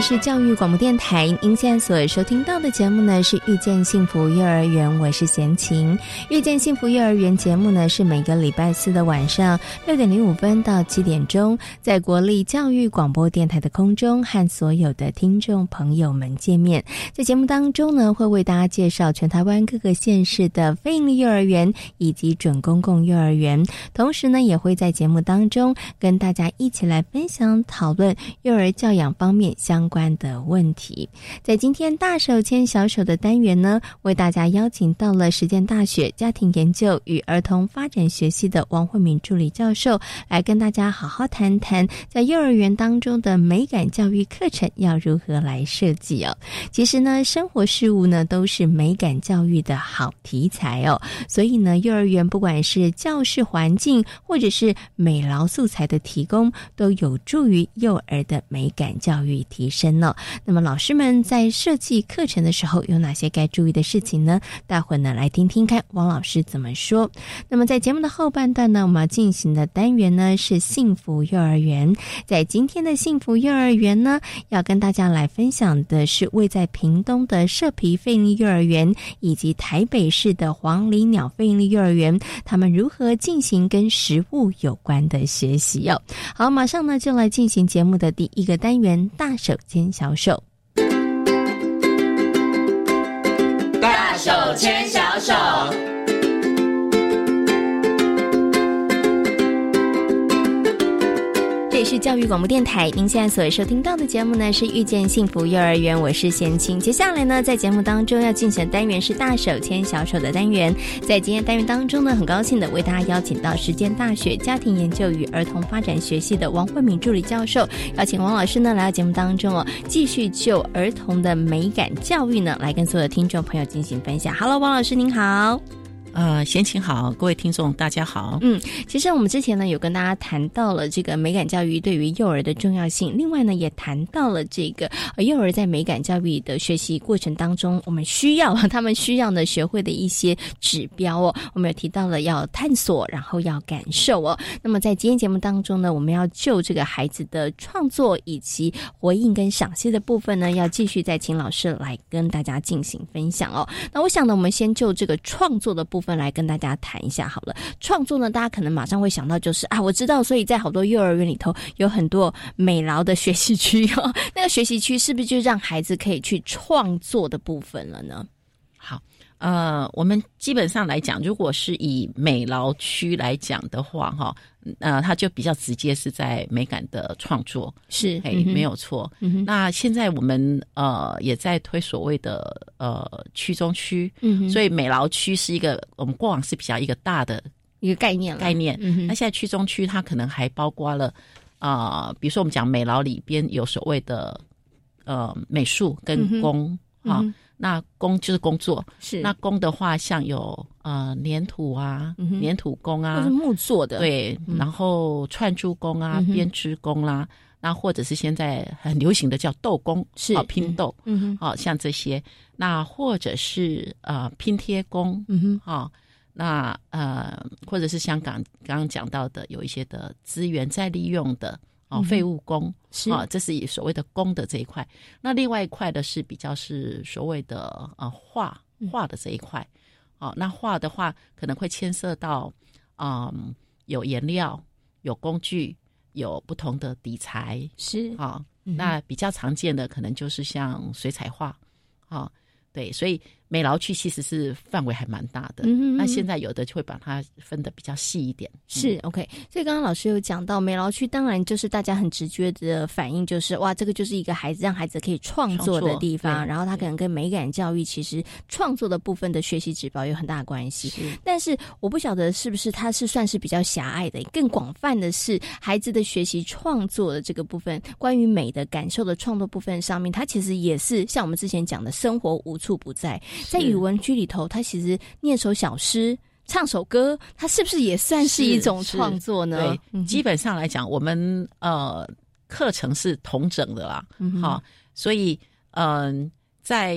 是教育广播电台，您现在所收听到的节目呢是遇见幸福幼儿园，我是贤琴。遇见幸福幼儿园节目呢是每个礼拜四的晚上六点零五分到七点钟，在国立教育广播电台的空中和所有的听众朋友们见面。在节目当中呢，会为大家介绍全台湾各个县市的非营利幼儿园以及准公共幼儿园，同时呢，也会在节目当中跟大家一起来分享讨论幼儿教养方面相。关的问题，在今天大手牵小手的单元呢，为大家邀请到了实践大学家庭研究与儿童发展学系的王慧敏助理教授，来跟大家好好谈谈，在幼儿园当中的美感教育课程要如何来设计哦。其实呢，生活事物呢都是美感教育的好题材哦，所以呢，幼儿园不管是教室环境或者是美劳素材的提供，都有助于幼儿的美感教育提升。深了，那么老师们在设计课程的时候有哪些该注意的事情呢？待会呢来听听看王老师怎么说。那么在节目的后半段呢，我们要进行的单元呢是幸福幼儿园。在今天的幸福幼儿园呢，要跟大家来分享的是位在屏东的社皮费力幼儿园以及台北市的黄鹂鸟费力幼儿园，他们如何进行跟食物有关的学习哦。好，马上呢就来进行节目的第一个单元，大手。牵小手，大手牵小手。是教育广播电台，您现在所收听到的节目呢是遇见幸福幼儿园，我是贤青。接下来呢，在节目当中要进行的单元是大手牵小手的单元。在今天单元当中呢，很高兴的为大家邀请到实践大学家庭研究与儿童发展学系的王慧敏助理教授，邀请王老师呢来到节目当中哦，继续就儿童的美感教育呢来跟所有的听众朋友进行分享。Hello，王老师您好。呃，贤琴好，各位听众大家好。嗯，其实我们之前呢有跟大家谈到了这个美感教育对于幼儿的重要性，另外呢也谈到了这个幼儿在美感教育的学习过程当中，我们需要他们需要呢学会的一些指标哦。我们有提到了要探索，然后要感受哦。那么在今天节目当中呢，我们要就这个孩子的创作以及回应跟赏析的部分呢，要继续再请老师来跟大家进行分享哦。那我想呢，我们先就这个创作的部分。来跟大家谈一下好了，创作呢，大家可能马上会想到就是啊，我知道，所以在好多幼儿园里头有很多美劳的学习区哦，那个学习区是不是就让孩子可以去创作的部分了呢？好，呃，我们基本上来讲，如果是以美劳区来讲的话，哈。呃，它就比较直接是在美感的创作，是哎，没有错。那现在我们呃也在推所谓的呃区中区，所以美劳区是一个我们过往是比较一个大的一个概念概念。那现在区中区它可能还包括了啊，比如说我们讲美劳里边有所谓的呃美术跟工啊。那工就是工作，是。那工的话，像有呃粘土啊，粘土工啊，是木做的，对，然后串珠工啊，编织工啦，那或者是现在很流行的叫豆工，是拼豆，嗯。哼，好像这些，那或者是呃拼贴工，嗯哼，好，那呃或者是香港刚刚讲到的有一些的资源再利用的。哦，废物工是啊，这是以所谓的工的这一块。那另外一块的是比较是所谓的呃画画的这一块。哦，那画的话可能会牵涉到，嗯，有颜料、有工具、有不同的底材是啊。那比较常见的可能就是像水彩画，啊，对，所以美劳区其实是范围还蛮大的，嗯那现在有的就会把它分的比较细一点。是 OK，所以刚刚老师有讲到美劳区，当然就是大家很直觉的反应就是哇，这个就是一个孩子让孩子可以创作的地方，然后他可能跟美感教育其实创作的部分的学习指标有很大的关系。但是我不晓得是不是它是算是比较狭隘的，更广泛的是孩子的学习创作的这个部分，关于美的感受的创作部分上面，它其实也是像我们之前讲的生活无处不在。在语文区里头，他其实念首小诗、唱首歌，他是不是也算是一种创作呢？对，基本上来讲，我们呃课程是同整的啦，好，所以嗯，在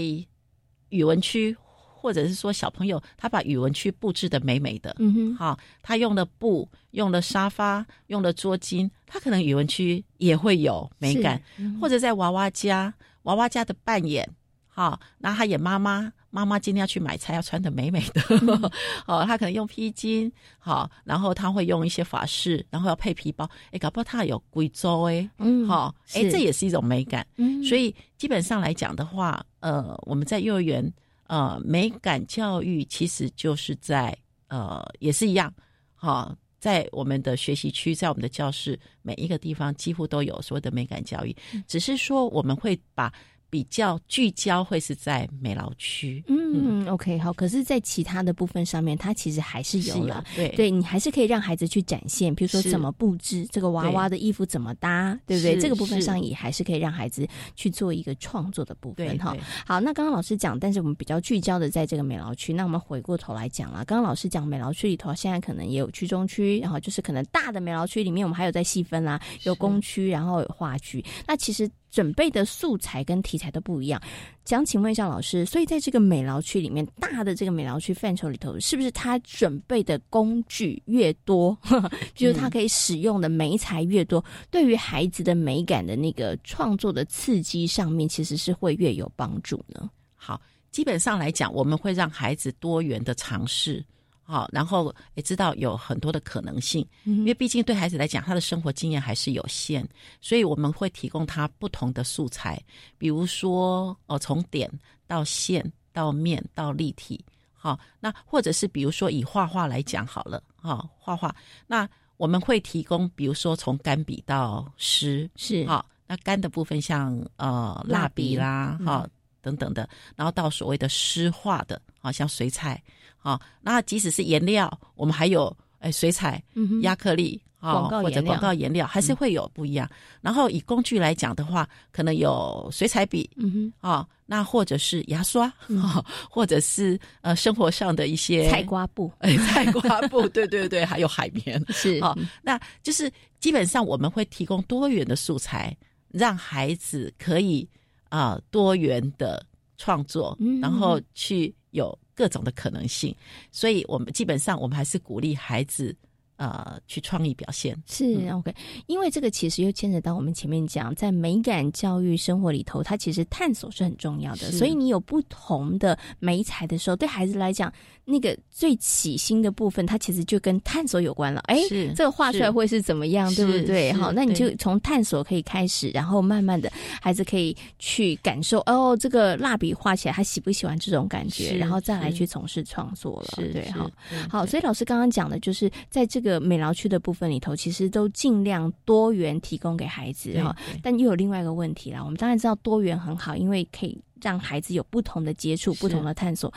语文区或者是说小朋友他把语文区布置的美美的，嗯哼，好，他用的布、用的沙发、用的桌巾，他可能语文区也会有美感，或者在娃娃家，娃娃家的扮演。好，那他演妈妈，妈妈今天要去买菜，要穿的美美的。哦，她可能用披巾，好，然后她会用一些法式，然后要配皮包。哎，搞不好她有贵州哎，嗯，好，哎，这也是一种美感。嗯，所以基本上来讲的话，呃，我们在幼儿园，呃，美感教育其实就是在呃，也是一样，好，在我们的学习区，在我们的教室，每一个地方几乎都有所谓的美感教育，只是说我们会把。比较聚焦会是在美劳区，嗯，OK，好。可是，在其他的部分上面，它其实还是有了，对，对你还是可以让孩子去展现，比如说怎么布置这个娃娃的衣服，怎么搭，对不对？这个部分上也还是可以让孩子去做一个创作的部分，哈。好，那刚刚老师讲，但是我们比较聚焦的在这个美劳区，那我们回过头来讲了，刚刚老师讲美劳区里头，现在可能也有区中区，然后就是可能大的美劳区里面，我们还有在细分啦，有工区，然后有画区，那其实。准备的素材跟题材都不一样，想请问一下老师，所以在这个美劳区里面，大的这个美劳区范畴里头，是不是他准备的工具越多，就是他可以使用的美材越多，对于孩子的美感的那个创作的刺激上面，其实是会越有帮助呢？好，基本上来讲，我们会让孩子多元的尝试。好，然后也知道有很多的可能性，因为毕竟对孩子来讲，他的生活经验还是有限，所以我们会提供他不同的素材，比如说哦，从点到线到面到立体，好，那或者是比如说以画画来讲好了，好，画画，那我们会提供，比如说从干笔到湿，是。好，那干的部分像呃蜡笔啦，哈等等的，然后到所谓的湿画的，好像水彩。好，那即使是颜料，我们还有诶水彩、亚克力啊，或者广告颜料，还是会有不一样。然后以工具来讲的话，可能有水彩笔，嗯哼，啊，那或者是牙刷，啊，或者是呃生活上的一些菜瓜布，哎，菜瓜布，对对对，还有海绵，是啊，那就是基本上我们会提供多元的素材，让孩子可以啊多元的创作，然后去有。各种的可能性，所以我们基本上我们还是鼓励孩子。呃，去创意表现是 OK，因为这个其实又牵扯到我们前面讲，在美感教育生活里头，它其实探索是很重要的。所以你有不同的美材的时候，对孩子来讲，那个最起心的部分，它其实就跟探索有关了。哎，这个画出来会是怎么样，对不对？好，那你就从探索可以开始，然后慢慢的，孩子可以去感受哦，这个蜡笔画起来他喜不喜欢这种感觉，然后再来去从事创作了。对，好，好。所以老师刚刚讲的就是在这个。美劳区的部分里头，其实都尽量多元提供给孩子哈，但又有另外一个问题啦。我们当然知道多元很好，因为可以让孩子有不同的接触、不同的探索。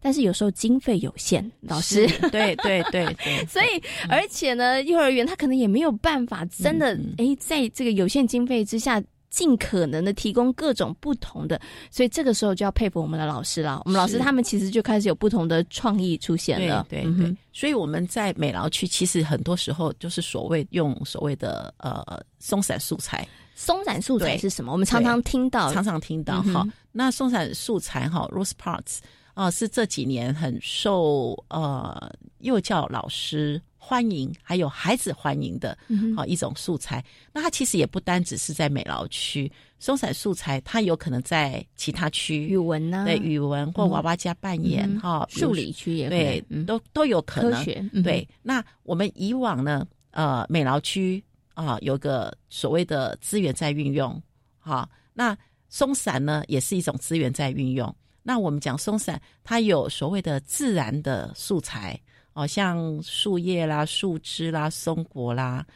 但是有时候经费有限，老师，对对对对，所以而且呢，幼儿园他可能也没有办法真的哎，在这个有限经费之下。尽可能的提供各种不同的，所以这个时候就要佩服我们的老师了。我们老师他们其实就开始有不同的创意出现了。对对，所以我们在美劳区其实很多时候就是所谓用所谓的呃松散素材。松散素材是什么？我们常常听到，常常听到哈。那松散素材哈，rose parts 啊，是这几年很受呃幼教老师。欢迎，还有孩子欢迎的，好一种素材。那它其实也不单只是在美劳区，松散素材它有可能在其他区，语文呢？对，语文或娃娃家扮演哈，数理区也对，都都有可能。对，那我们以往呢，呃，美劳区啊，有个所谓的资源在运用，好，那松散呢也是一种资源在运用。那我们讲松散，它有所谓的自然的素材哦，像树叶啦、树枝啦、松果啦、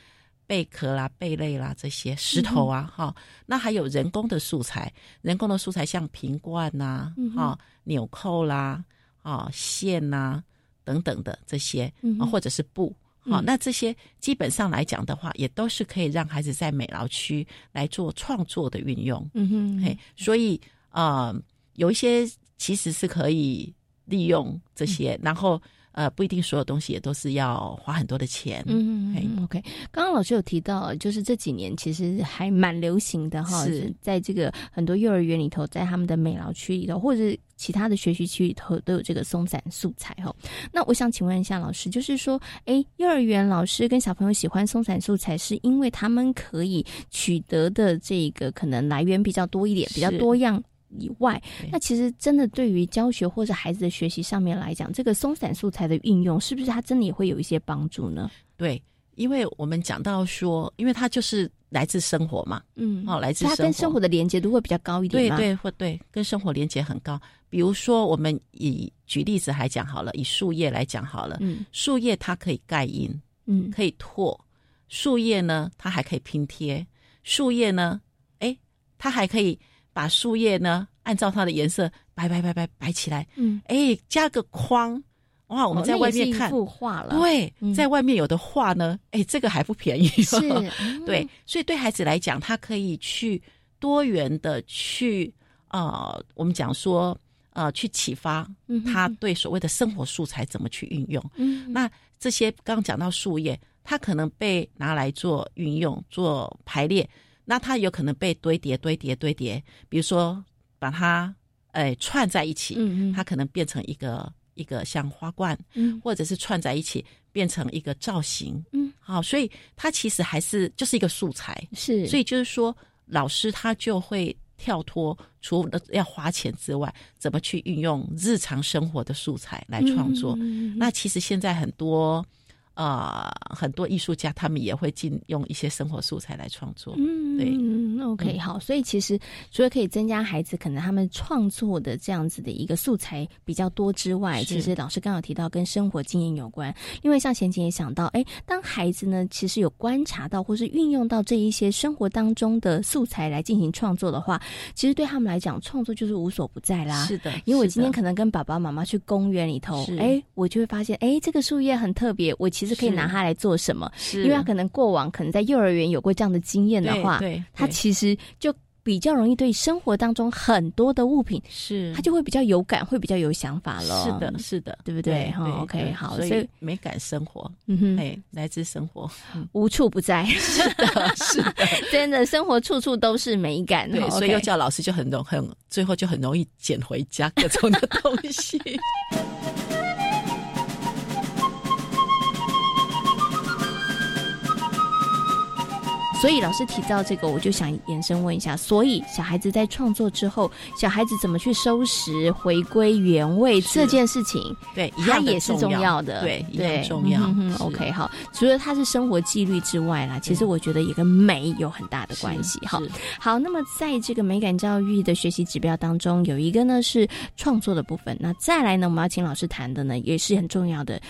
贝壳啦、贝类啦这些石头啊，哈。那还有人工的素材，人工的素材像瓶罐呐、哈纽扣啦、啊线呐等等的这些，啊或者是布。好，那这些基本上来讲的话，也都是可以让孩子在美劳区来做创作的运用。嗯哼，嘿，所以呃，有一些其实是可以利用这些，然后呃，不一定所有东西也都是要花很多的钱。嗯嗯，OK。刚刚老师有提到，就是这几年其实还蛮流行的哈，是在这个很多幼儿园里头，在他们的美劳区里头，或者是其他的学习区里头，都有这个松散素材哈。那我想请问一下老师，就是说，哎，幼儿园老师跟小朋友喜欢松散素材，是因为他们可以取得的这个可能来源比较多一点，比较多样。以外，那其实真的对于教学或者孩子的学习上面来讲，这个松散素材的运用，是不是它真的也会有一些帮助呢？对，因为我们讲到说，因为它就是来自生活嘛，嗯，哦，来自它跟生活的连接度会比较高一点对对，或对跟生活连接很高。比如说，我们以举例子来讲好了，以树叶来讲好了，嗯，树叶它可以盖印，嗯，可以拓，树叶呢，它还可以拼贴，树叶呢，哎，它还可以。把树叶呢，按照它的颜色摆摆摆摆摆起来，嗯，哎，加个框，哇，我们在外面看幅画了，对，在外面有的画呢，哎，这个还不便宜，是，对，所以对孩子来讲，他可以去多元的去，呃，我们讲说，呃，去启发他对所谓的生活素材怎么去运用，嗯，那这些刚刚讲到树叶，它可能被拿来做运用、做排列。那它有可能被堆叠、堆叠、堆叠，比如说把它诶串在一起，嗯嗯，它可能变成一个一个像花冠，嗯，或者是串在一起变成一个造型，嗯，好，所以它其实还是就是一个素材，是，所以就是说老师他就会跳脱除了要花钱之外，怎么去运用日常生活的素材来创作？那其实现在很多。呃，很多艺术家他们也会进用一些生活素材来创作。嗯，对，OK，好。所以其实除了可以增加孩子可能他们创作的这样子的一个素材比较多之外，其实老师刚好提到跟生活经验有关。因为像贤琴也想到，哎，当孩子呢其实有观察到或是运用到这一些生活当中的素材来进行创作的话，其实对他们来讲，创作就是无所不在啦。是的，因为我今天可能跟爸爸妈妈去公园里头，哎，我就会发现，哎，这个树叶很特别，我。其实可以拿它来做什么？是因为他可能过往可能在幼儿园有过这样的经验的话，对，他其实就比较容易对生活当中很多的物品，是他就会比较有感，会比较有想法了。是的，是的，对不对？哈，OK，好，所以美感生活，嗯哼，哎，来自生活，无处不在。是的，是的，真的，生活处处都是美感。对，所以幼教老师就很容很最后就很容易捡回家各种的东西。所以老师提到这个，我就想延伸问一下：所以小孩子在创作之后，小孩子怎么去收拾、回归原位这件事情，对，它也是重要的，对，对，重要。OK，好，除了它是生活纪律之外啦，其实我觉得也跟美有很大的关系。哈，好，那么在这个美感教育的学习指标当中，有一个呢是创作的部分。那再来呢，我们要请老师谈的呢，也是很重要的。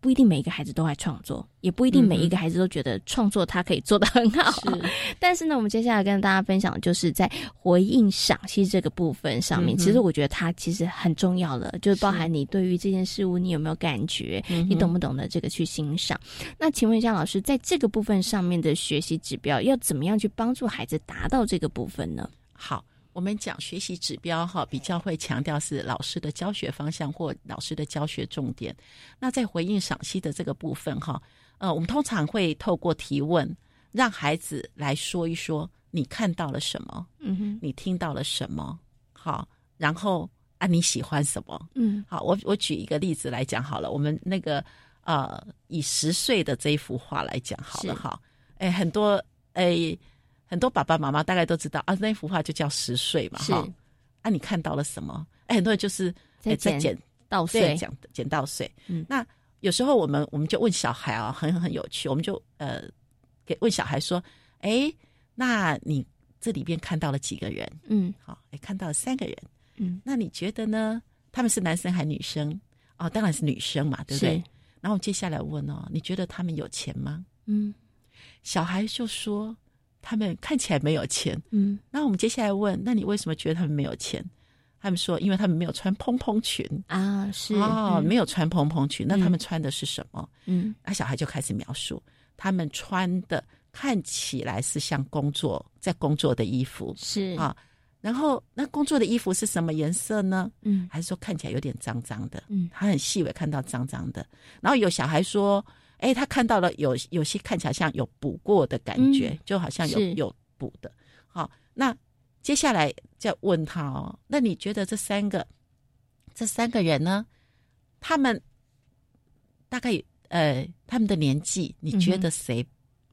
不一定每一个孩子都爱创作，也不一定每一个孩子都觉得创作他可以做得很好。是，但是呢，我们接下来跟大家分享，就是在回应赏析这个部分上面，其实我觉得它其实很重要的，就是包含你对于这件事物你有没有感觉，你懂不懂得这个去欣赏。那请问一下老师，在这个部分上面的学习指标，要怎么样去帮助孩子达到这个部分呢？好。我们讲学习指标哈，比较会强调是老师的教学方向或老师的教学重点。那在回应赏析的这个部分哈，呃，我们通常会透过提问，让孩子来说一说你看到了什么，嗯哼，你听到了什么，好，然后啊你喜欢什么，嗯，好，我我举一个例子来讲好了，我们那个呃，以十岁的这一幅画来讲好了哈，哎，很多哎。很多爸爸妈妈大概都知道啊，那幅画就叫十岁嘛，哈。啊，你看到了什么？哎，很多人就是在剪稻穗，讲剪到岁。嗯，那有时候我们我们就问小孩啊，很很有趣，我们就呃给问小孩说，哎，那你这里边看到了几个人？嗯，好，哎，看到了三个人。嗯，那你觉得呢？他们是男生还是女生？哦，当然是女生嘛，对不对？然后接下来问哦，你觉得他们有钱吗？嗯，小孩就说他们看起来没有钱。嗯，那我们接下来问，那你为什么觉得他们没有钱？他们说，因为他们没有穿蓬蓬裙啊，是哦，没有穿蓬蓬裙。那他们穿的是什么？嗯，那小孩就开始描述，他们穿的看起来是像工作在工作的衣服，是啊。然后那工作的衣服是什么颜色呢？嗯，还是说看起来有点脏脏的？嗯，他很细微看到脏脏的。然后有小孩说，哎，他看到了有有些看起来像有补过的感觉，就好像有有补的。好，那。接下来再问他哦，那你觉得这三个这三个人呢？他们大概呃，他们的年纪，你觉得谁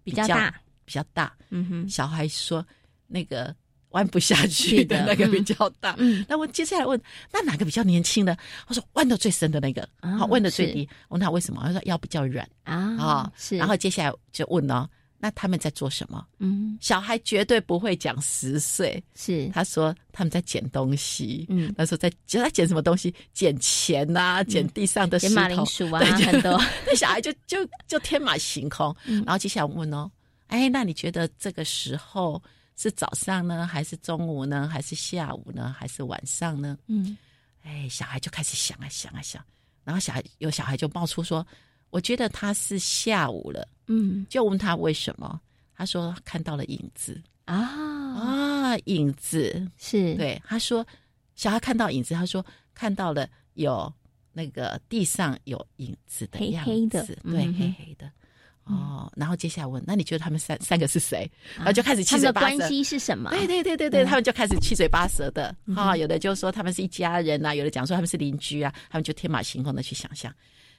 比较大？比较大？嗯哼。小孩说那个弯不下去的那个比较大。嗯。那我接下来问，那哪个比较年轻的？我说弯的最深的那个。好，弯的最低。问他为什么？他说腰比较软啊。啊，是。然后接下来就问哦。那他们在做什么？嗯，小孩绝对不会讲十岁。是，他说他们在捡东西。嗯，他说在就在捡什么东西？捡钱呐，捡地上的石头、马铃薯啊，很多。那小孩就就就天马行空。然后接下来问哦，哎，那你觉得这个时候是早上呢，还是中午呢，还是下午呢，还是晚上呢？嗯，哎，小孩就开始想啊想啊想，然后小孩有小孩就冒出说。我觉得他是下午了，嗯，就问他为什么，他说看到了影子。啊。啊，影子。是。对，他说小孩看到影子，他说看到了有那个地上有影子的样子，对，黑黑的哦。然后接下来问，那你觉得他们三三个是谁？然后就开始七嘴八舌，关系是什么？对对对对对，他们就开始七嘴八舌的啊，有的就说他们是一家人呐，有的讲说他们是邻居啊，他们就天马行空的去想象。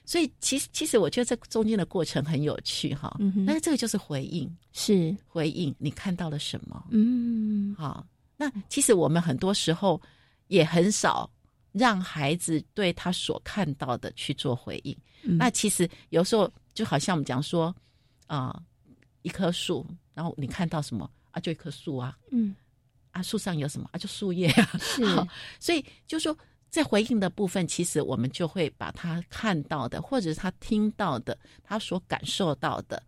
所以，其实其实我觉得这中间的过程很有趣哈。嗯那这个就是回应，是回应你看到了什么？嗯，好。那其实我们很多时候也很少让孩子对他所看到的去做回应。那其实有时候就好像我们讲说啊，一棵树，然后你看到什么啊？就一棵树啊。嗯。啊，树上有什么啊？就树叶啊。是。所以就说。在回应的部分，其实我们就会把他看到的，或者是他听到的，他所感受到的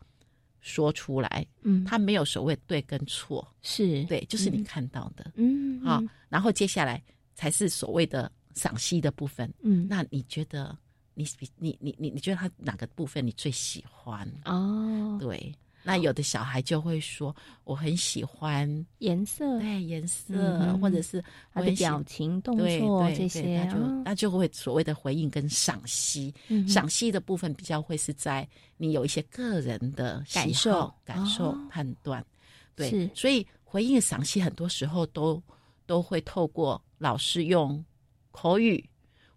说出来。嗯，他没有所谓对跟错，是对，就是你看到的。嗯，好，然后接下来才是所谓的赏析的部分。嗯，那你觉得你比你你你你觉得他哪个部分你最喜欢？哦，对。那有的小孩就会说：“我很喜欢颜色，对颜色，或者是他的表情、动作这些，那就那就会所谓的回应跟赏析。赏析的部分比较会是在你有一些个人的感受、感受判断。对，所以回应赏析很多时候都都会透过老师用口语，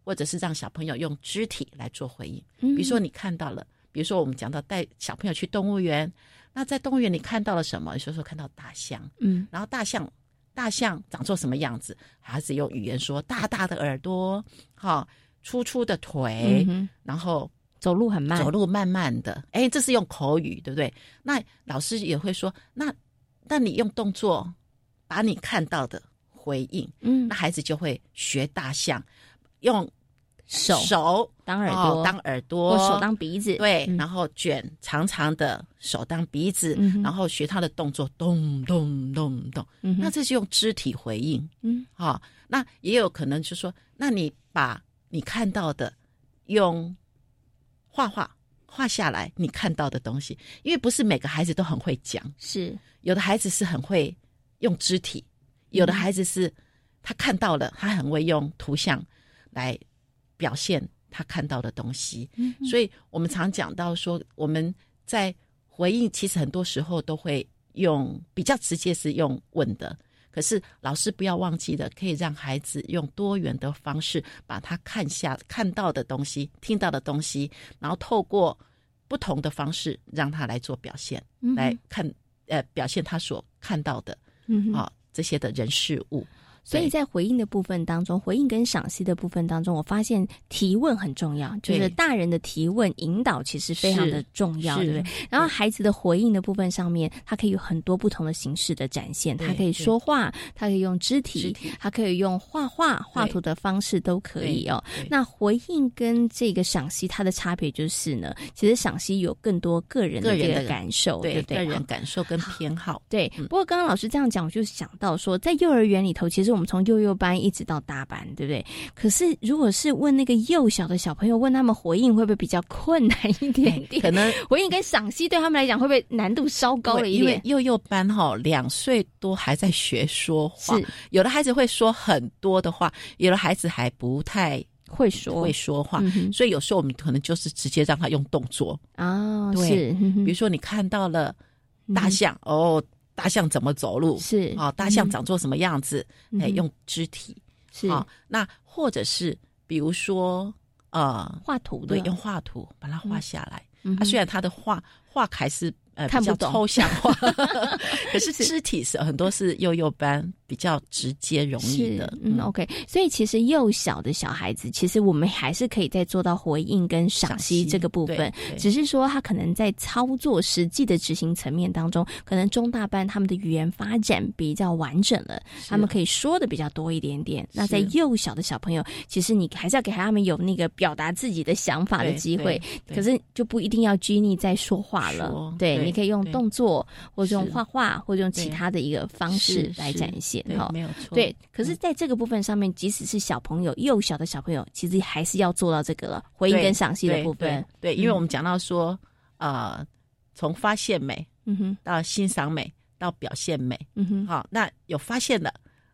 或者是让小朋友用肢体来做回应。比如说你看到了。”比如说，我们讲到带小朋友去动物园，那在动物园你看到了什么？说说看到大象，嗯，然后大象，大象长做什么样子？孩子用语言说：大大的耳朵，哈，粗粗的腿，然后走路很慢，走路慢慢的。哎，这是用口语，对不对？那老师也会说：那，那你用动作把你看到的回应，嗯，那孩子就会学大象用。手手当耳朵，当耳朵，或手当鼻子，对，然后卷长长的手当鼻子，然后学他的动作，咚咚咚咚，那这是用肢体回应，嗯，好，那也有可能就说，那你把你看到的用画画画下来，你看到的东西，因为不是每个孩子都很会讲，是。有的孩子是很会用肢体，有的孩子是他看到了，他很会用图像来。表现他看到的东西，嗯所以我们常讲到说，我们在回应，其实很多时候都会用比较直接是用问的，可是老师不要忘记了，可以让孩子用多元的方式把他看下看到的东西、听到的东西，然后透过不同的方式让他来做表现，来看呃表现他所看到的嗯啊这些的人事物。所以在回应的部分当中，回应跟赏析的部分当中，我发现提问很重要，就是大人的提问引导其实非常的重要，对不对？然后孩子的回应的部分上面，他可以有很多不同的形式的展现，他可以说话，他可以用肢体，他可以用画画、画图的方式都可以哦。那回应跟这个赏析它的差别就是呢，其实赏析有更多个人的这个感受，对个人感受跟偏好。对，不过刚刚老师这样讲，我就想到说，在幼儿园里头，其实我们从幼幼班一直到大班，对不对？可是如果是问那个幼小的小朋友，问他们回应会不会比较困难一点点？可能回应跟赏析对他们来讲会不会难度稍高了一点？因为幼幼班哈，两岁多还在学说话，有的孩子会说很多的话，有的孩子还不太会说会说话，所以有时候我们可能就是直接让他用动作啊，对，比如说你看到了大象哦。大象怎么走路？是啊，大象长做什么样子？哎，用肢体是啊。那或者是比如说呃，画图对，用画图把它画下来。啊，虽然他的画画还是。呃，比较抽象化，可是肢体是很多是幼幼班比较直接容易的。嗯，OK，所以其实幼小的小孩子，其实我们还是可以再做到回应跟赏析这个部分，只是说他可能在操作实际的执行层面当中，可能中大班他们的语言发展比较完整了，他们可以说的比较多一点点。那在幼小的小朋友，其实你还是要给他们有那个表达自己的想法的机会，可是就不一定要拘泥在说话了，对。你可以用动作，或者用画画，或者用其他的一个方式来展现哈，没有错。对，可是在这个部分上面，即使是小朋友幼小的小朋友，其实还是要做到这个了，回应跟赏析的部分。对，因为我们讲到说，呃，从发现美，嗯哼，到欣赏美，到表现美，嗯哼，好，那有发现了，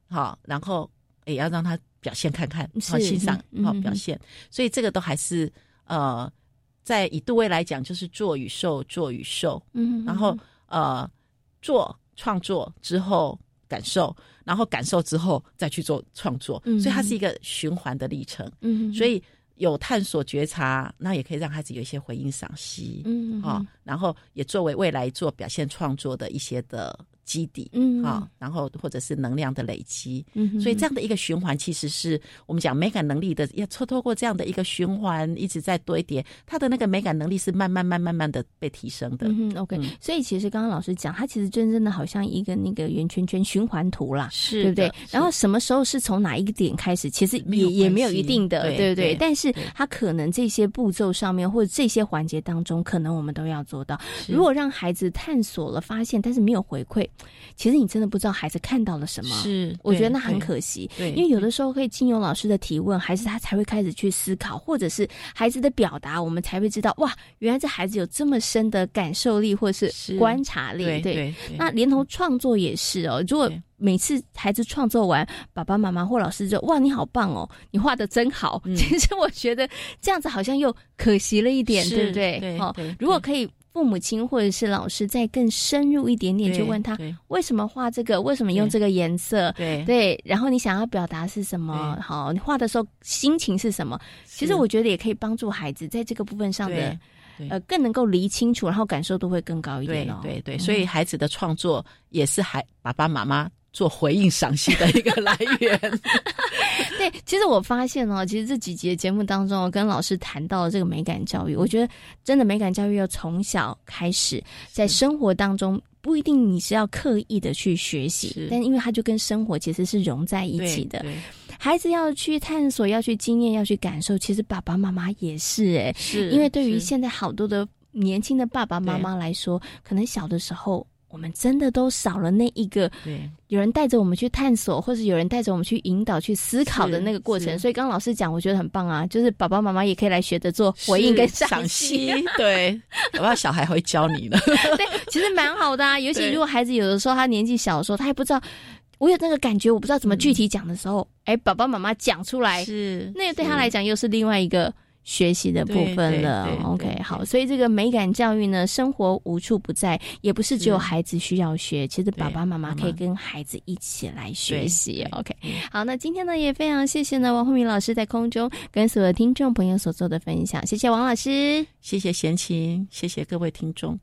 好，然后也要让他表现看看，好欣赏，好表现，所以这个都还是呃。在以杜威来讲，就是做与受，做与受，嗯，然后呃，做创作之后感受，然后感受之后再去做创作，所以它是一个循环的历程，嗯，所以有探索觉察，那也可以让孩子有一些回应赏析，嗯，啊，然后也作为未来做表现创作的一些的。基底，嗯，好，然后或者是能量的累积，嗯，所以这样的一个循环，其实是我们讲美感能力的，要透透过这样的一个循环，一直在堆叠，他的那个美感能力是慢慢、慢、慢慢的被提升的。嗯，OK。所以其实刚刚老师讲，他其实真正的好像一个那个圆圈圈循环图啦，是，对不对？然后什么时候是从哪一个点开始，其实也也没有一定的，对对对？但是他可能这些步骤上面或者这些环节当中，可能我们都要做到。如果让孩子探索了、发现，但是没有回馈。其实你真的不知道孩子看到了什么，是我觉得那很可惜。对，因为有的时候可以经由老师的提问，孩子他才会开始去思考，或者是孩子的表达，我们才会知道哇，原来这孩子有这么深的感受力或者是观察力。对，那连同创作也是哦。如果每次孩子创作完，爸爸妈妈或老师就哇，你好棒哦，你画的真好。其实我觉得这样子好像又可惜了一点，对不对？好，如果可以。父母亲或者是老师再更深入一点点去问他为什么画这个，为什么用这个颜色？对对，然后你想要表达是什么？好，你画的时候心情是什么？其实我觉得也可以帮助孩子在这个部分上的呃更能够理清楚，然后感受度会更高一点哦。对对，所以孩子的创作也是孩爸爸妈妈做回应赏析的一个来源。对，其实我发现哦，其实这几节节目当中，跟老师谈到了这个美感教育，我觉得真的美感教育要从小开始，在生活当中不一定你是要刻意的去学习，但因为它就跟生活其实是融在一起的。孩子要去探索，要去经验，要去感受，其实爸爸妈妈也是哎，是因为对于现在好多的年轻的爸爸妈妈来说，可能小的时候。我们真的都少了那一个，对，有人带着我们去探索，或者有人带着我们去引导、去思考的那个过程。所以，刚刚老师讲，我觉得很棒啊，就是爸爸妈妈也可以来学着做回应跟赏析。对，我要小孩会教你的。对，其实蛮好的啊。尤其如果孩子有的时候他年纪小的时候，他还不知道，我有那个感觉，我不知道怎么具体讲的时候，哎，爸爸妈妈讲出来，是那个对他来讲又是另外一个。学习的部分了，OK，好，所以这个美感教育呢，生活无处不在，也不是只有孩子需要学，其实爸爸妈妈可以跟孩子一起来学习，OK，好，那今天呢也非常谢谢呢王慧敏老师在空中跟所有听众朋友所做的分享，谢谢王老师，谢谢贤琴，谢谢各位听众。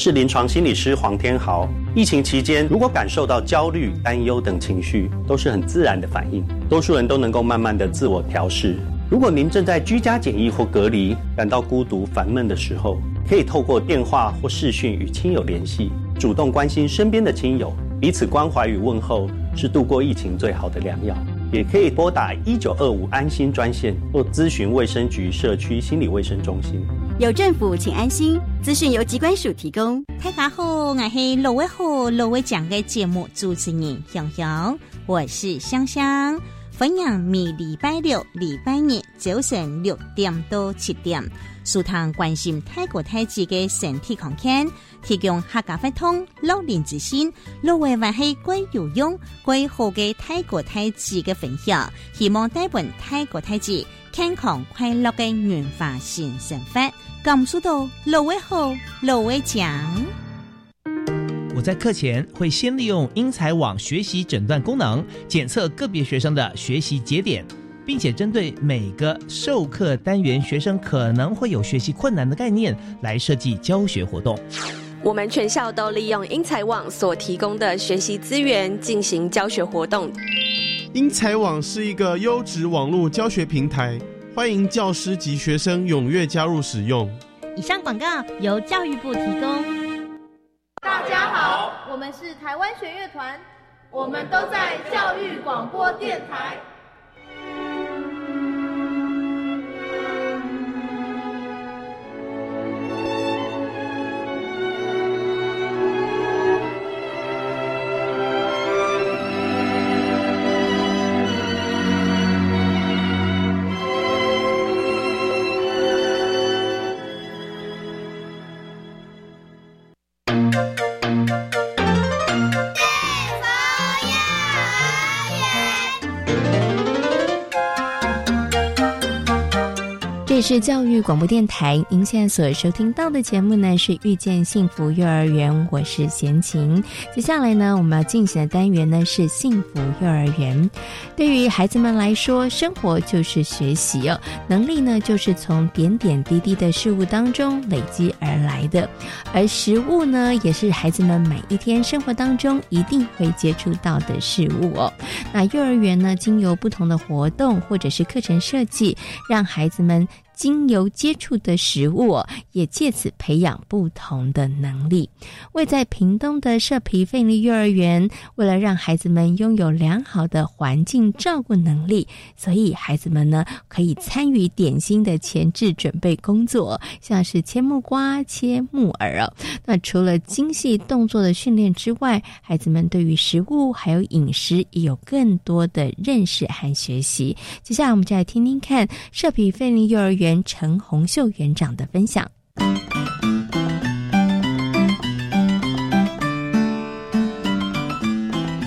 是临床心理师黄天豪。疫情期间，如果感受到焦虑、担忧等情绪，都是很自然的反应，多数人都能够慢慢的自我调试。如果您正在居家检疫或隔离，感到孤独、烦闷的时候，可以透过电话或视讯与亲友联系，主动关心身边的亲友，彼此关怀与问候是度过疫情最好的良药。也可以拨打一九二五安心专线或咨询卫生局社区心理卫生中心。有政府，请安心。资讯由机关署提供。大家好，我是罗威虎罗威讲的节目主持人香香，我是香香。分享每礼拜六、礼拜日早晨六点到七点，舒堂关心泰国太子的身体康健，提供客家法通、老年之心、老外还是贵有用、贵好嘅泰国太子嘅分享，希望带本泰国太子健康快乐嘅原发新生活，感受到老外好，老外强。我在课前会先利用英才网学习诊断功能，检测个别学生的学习节点，并且针对每个授课单元学生可能会有学习困难的概念来设计教学活动。我们全校都利用英才网所提供的学习资源进行教学活动。英才网是一个优质网络教学平台，欢迎教师及学生踊跃加入使用。以上广告由教育部提供。大家好，我们是台湾弦乐团，我们都在教育广播电台。是教育广播电台，您现在所收听到的节目呢是遇见幸福幼儿园，我是贤琴。接下来呢，我们要进行的单元呢是幸福幼儿园。对于孩子们来说，生活就是学习哦，能力呢就是从点点滴滴的事物当中累积而来的，而食物呢也是孩子们每一天生活当中一定会接触到的事物哦。那幼儿园呢，经由不同的活动或者是课程设计，让孩子们。经由接触的食物，也借此培养不同的能力。位在屏东的社皮费力幼儿园，为了让孩子们拥有良好的环境照顾能力，所以孩子们呢可以参与点心的前置准备工作，像是切木瓜、切木耳哦。那除了精细动作的训练之外，孩子们对于食物还有饮食也有更多的认识和学习。接下来，我们就来听听看社皮费力幼儿园。陈红秀园长的分享。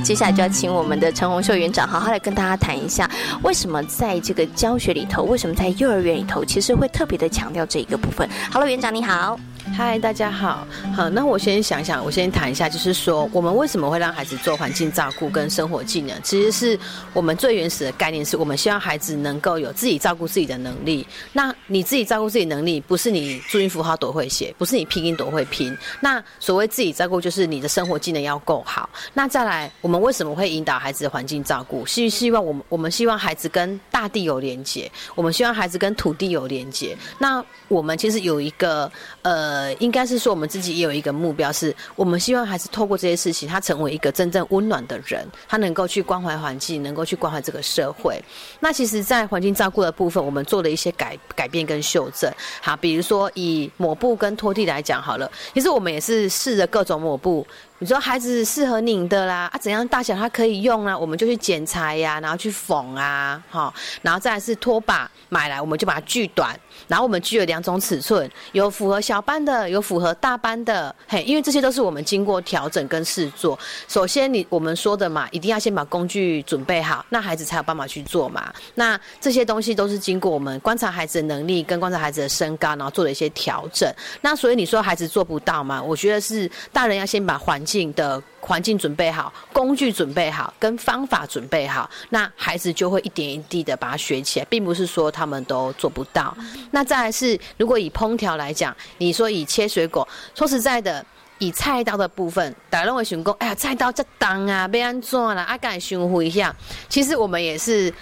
接下来就要请我们的陈红秀园长好好来跟大家谈一下，为什么在这个教学里头，为什么在幼儿园里头，其实会特别的强调这一个部分。Hello，园长你好。嗨，大家好，好，那我先想想，我先谈一下，就是说，我们为什么会让孩子做环境照顾跟生活技能？其实是我们最原始的概念，是我们希望孩子能够有自己照顾自己的能力。那你自己照顾自己能力，不是你注音符号多会写，不是你拼音多会拼。那所谓自己照顾，就是你的生活技能要够好。那再来，我们为什么会引导孩子环境照顾？是希望我们，我们希望孩子跟大地有连接，我们希望孩子跟土地有连接。那我们其实有一个，呃。应该是说我们自己也有一个目标，是我们希望孩子透过这些事情，他成为一个真正温暖的人，他能够去关怀环境，能够去关怀这个社会。那其实，在环境照顾的部分，我们做了一些改改变跟修正。好，比如说以抹布跟拖地来讲好了，其实我们也是试着各种抹布。你说孩子适合拧的啦，啊怎样大小他可以用啊，我们就去剪裁呀，然后去缝啊，好，然后再是拖把买来，我们就把它锯短，然后我们锯了两种尺寸，有符合小班的，有符合大班的，嘿，因为这些都是我们经过调整跟试做。首先你我们说的嘛，一定要先把工具准备好，那孩子才有办法去做嘛。那这些东西都是经过我们观察孩子的能力跟观察孩子的身高，然后做了一些调整。那所以你说孩子做不到吗？我觉得是大人要先把环境。的环境准备好，工具准备好，跟方法准备好，那孩子就会一点一滴的把它学起来，并不是说他们都做不到。那再来是，如果以烹调来讲，你说以切水果，说实在的。以菜刀的部分，大家认为想讲，哎呀，菜刀这当啊，被安做了，阿敢修复一下。其实我们也是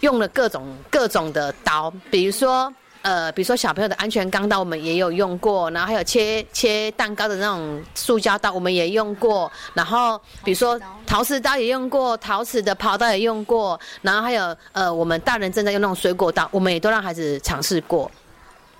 用了各种各种的刀，比如说。呃，比如说小朋友的安全钢刀，我们也有用过，然后还有切切蛋糕的那种塑胶刀，我们也用过。然后比如说陶瓷刀也用过，陶瓷的刨刀也用过。然后还有呃，我们大人正在用那种水果刀，我们也都让孩子尝试过。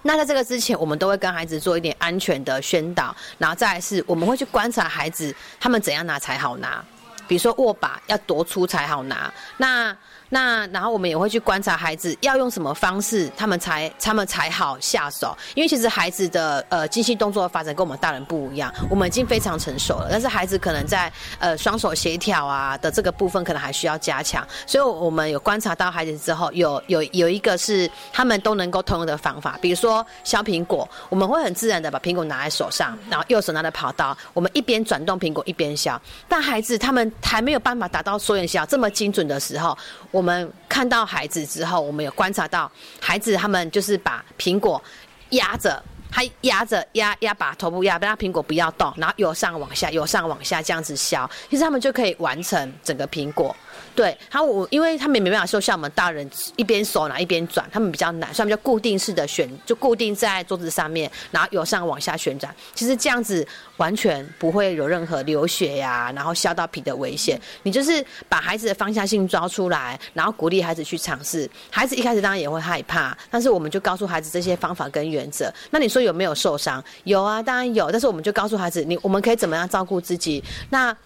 那在这个之前，我们都会跟孩子做一点安全的宣导，然后再是我们会去观察孩子他们怎样拿才好拿，比如说握把要多粗才好拿。那那然后我们也会去观察孩子要用什么方式，他们才他们才好下手。因为其实孩子的呃精细动作的发展跟我们大人不一样，我们已经非常成熟了，但是孩子可能在呃双手协调啊的这个部分可能还需要加强。所以我们有观察到孩子之后，有有有一个是他们都能够通用的方法，比如说削苹果，我们会很自然的把苹果拿在手上，然后右手拿着刨刀，我们一边转动苹果一边削。但孩子他们还没有办法达到所眼削这么精准的时候，我。我们看到孩子之后，我们有观察到孩子他们就是把苹果压着，他压着压压把头部压，让苹果不要动，然后由上往下，由上往下这样子削，其实他们就可以完成整个苹果。对，他我因为他们没办法说像我们大人一边手拿一边转，他们比较难，所以他们就固定式的旋，就固定在桌子上面，然后由上往下旋转。其实这样子完全不会有任何流血呀，然后削到皮的危险。你就是把孩子的方向性抓出来，然后鼓励孩子去尝试。孩子一开始当然也会害怕，但是我们就告诉孩子这些方法跟原则。那你说有没有受伤？有啊，当然有。但是我们就告诉孩子，你我们可以怎么样照顾自己？那。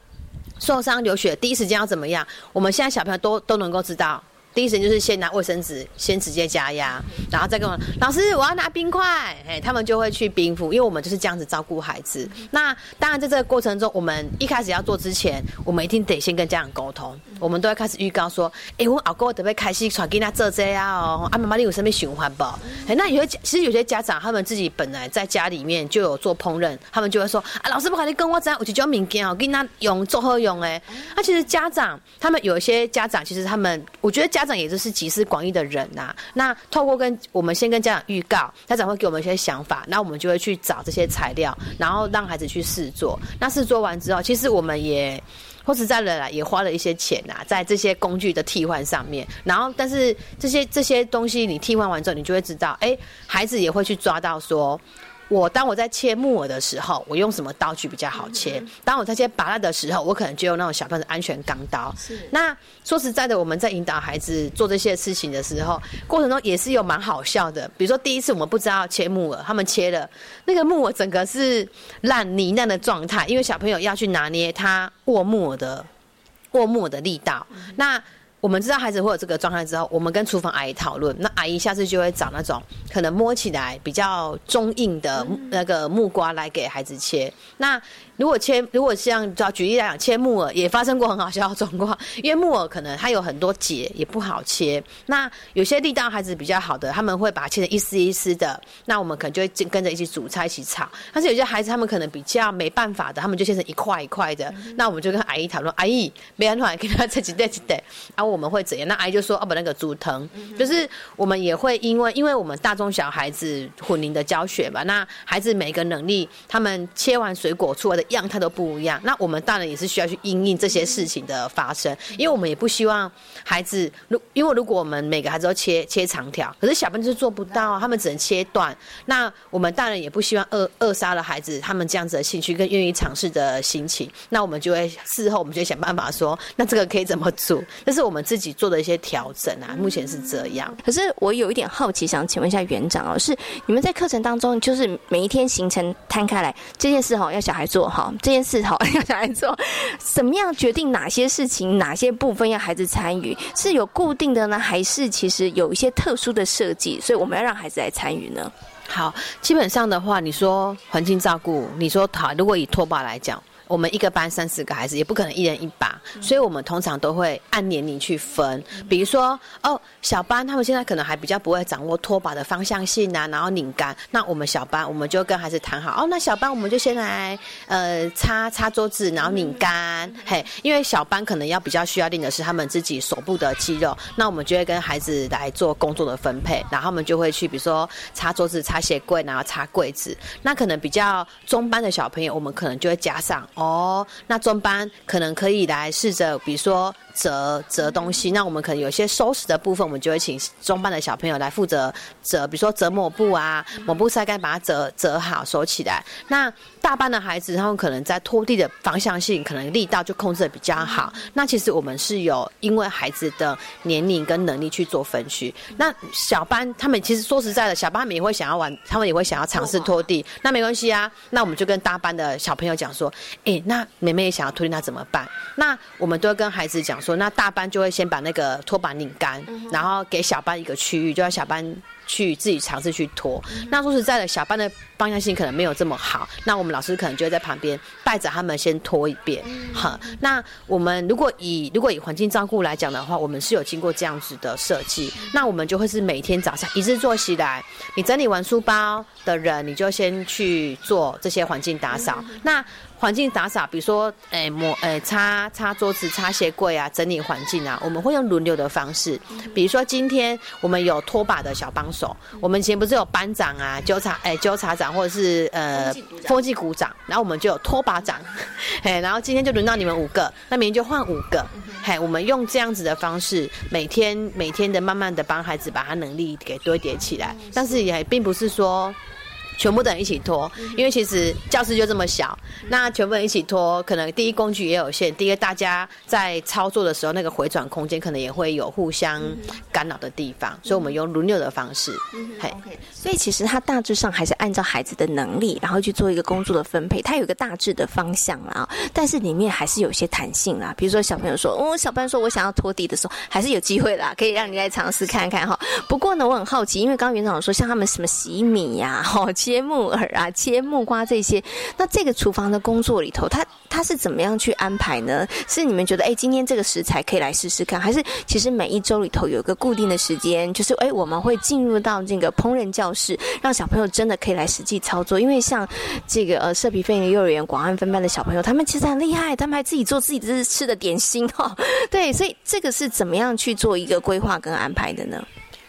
受伤流血，第一时间要怎么样？我们现在小朋友都都能够知道。第一时间就是先拿卫生纸，先直接加压，然后再跟我老师，我要拿冰块，哎，他们就会去冰敷，因为我们就是这样子照顾孩子。那当然在这个过程中，我们一开始要做之前，我们一定得先跟家长沟通，我们都会开始预告说，哎，我阿哥特别开心传给他做这样哦，啊妈妈你有什么循环不？哎，那有些其实有些家长他们自己本来在家里面就有做烹饪，他们就会说，啊老师不可以跟我讲，我就叫民间哦，跟他用做何用哎？那其实家长他们有一些家长，其实他们我觉得家。家长也就是集思广益的人呐，那透过跟我们先跟家长预告，家长会给我们一些想法，那我们就会去找这些材料，然后让孩子去试做。那试做完之后，其实我们也或者在的啦，也花了一些钱呐，在这些工具的替换上面。然后，但是这些这些东西你替换完之后，你就会知道，哎，孩子也会去抓到说。我当我在切木耳的时候，我用什么刀具比较好切？当我在切拔蜡的时候，我可能就用那种小朋友的安全钢刀。是。那说实在的，我们在引导孩子做这些事情的时候，过程中也是有蛮好笑的。比如说第一次我们不知道切木耳，他们切了那个木耳整个是烂泥烂的状态，因为小朋友要去拿捏他握木耳的握木耳的力道。那我们知道孩子会有这个状态之后，我们跟厨房阿姨讨论，那阿姨下次就会找那种可能摸起来比较中硬的那个木瓜来给孩子切。那如果切，如果像就要举例来讲，切木耳也发生过很好笑的状况，因为木耳可能它有很多节，也不好切。那有些力道孩子比较好的，他们会把它切成一丝一丝的，那我们可能就会跟着一起煮菜一起炒。但是有些孩子他们可能比较没办法的，他们就切成一块一块的，那我们就跟阿姨讨论，阿姨没办法给他这几袋几袋，然后我们会怎样？那阿姨就说，哦不，那个猪疼，就是我们也会因为因为我们大中小孩子混龄的教学嘛，那孩子每个能力，他们切完水果出来的。样态都不一样，那我们大人也是需要去应应这些事情的发生，因为我们也不希望孩子，如因为如果我们每个孩子都切切长条，可是小朋友是做不到，他们只能切断。那我们大人也不希望扼扼杀了孩子他们这样子的兴趣跟愿意尝试的心情。那我们就会事后我们就想办法说，那这个可以怎么做？这是我们自己做的一些调整啊。目前是这样。可是我有一点好奇，想请问一下园长哦，是你们在课程当中，就是每一天行程摊开来这件事哈，要小孩做。好，这件事好 要小孩做，怎么样决定哪些事情、哪些部分要孩子参与？是有固定的呢，还是其实有一些特殊的设计？所以我们要让孩子来参与呢？好，基本上的话，你说环境照顾，你说好，如果以拖把来讲。我们一个班三四个孩子，也不可能一人一把，所以我们通常都会按年龄去分。比如说，哦，小班他们现在可能还比较不会掌握拖把的方向性啊，然后拧杆。那我们小班，我们就跟孩子谈好，哦，那小班我们就先来呃擦擦桌子，然后拧杆。嘿，因为小班可能要比较需要练的是他们自己手部的肌肉，那我们就会跟孩子来做工作的分配，然后他们就会去，比如说擦桌子、擦鞋柜，然后擦柜子。那可能比较中班的小朋友，我们可能就会加上。哦，那中班可能可以来试着，比如说折折东西。那我们可能有些收拾的部分，我们就会请中班的小朋友来负责折，比如说折抹布啊，抹布晒干把它折折好收起来。那大班的孩子，他们可能在拖地的方向性，可能力道就控制的比较好。那其实我们是有因为孩子的年龄跟能力去做分区。那小班他们其实说实在的，小班他们也会想要玩，他们也会想要尝试拖地。那没关系啊，那我们就跟大班的小朋友讲说。哎，那妹妹也想要拖地，那怎么办？那我们都会跟孩子讲说，那大班就会先把那个拖把拧干，然后给小班一个区域，就要小班。去自己尝试去拖，那说实在的，小班的方向性可能没有这么好，那我们老师可能就会在旁边带着他们先拖一遍。好，那我们如果以如果以环境照顾来讲的话，我们是有经过这样子的设计，那我们就会是每天早上一日作息来，你整理完书包的人，你就先去做这些环境打扫。那环境打扫，比如说，诶抹，诶擦擦桌子、擦鞋柜啊，整理环境啊，我们会用轮流的方式。比如说今天我们有拖把的小帮手，我们以前不是有班长啊、纠察诶纠察长或者是呃风纪股长，然后我们就有拖把长，嘿，然后今天就轮到你们五个，那明天就换五个，嘿，我们用这样子的方式，每天每天的慢慢的帮孩子把他能力给堆叠起来，但是也并不是说。全部的人一起拖，因为其实教室就这么小，那全部人一起拖，可能第一工具也有限，第二大家在操作的时候那个回转空间可能也会有互相干扰的地方，所以我们用轮流的方式。嘿，所以其实它大致上还是按照孩子的能力，然后去做一个工作的分配，它有一个大致的方向啦，但是里面还是有些弹性啦。比如说小朋友说，哦，小班说我想要拖地的时候，还是有机会啦，可以让你来尝试看看哈。不过呢，我很好奇，因为刚刚园长说像他们什么洗米呀，哈。切木耳啊，切木瓜这些，那这个厨房的工作里头，他他是怎么样去安排呢？是你们觉得，哎，今天这个食材可以来试试看，还是其实每一周里头有一个固定的时间，就是哎，我们会进入到这个烹饪教室，让小朋友真的可以来实际操作。因为像这个呃，社皮飞的幼儿园广安分班的小朋友，他们其实很厉害，他们还自己做自己的吃的点心哦。对，所以这个是怎么样去做一个规划跟安排的呢？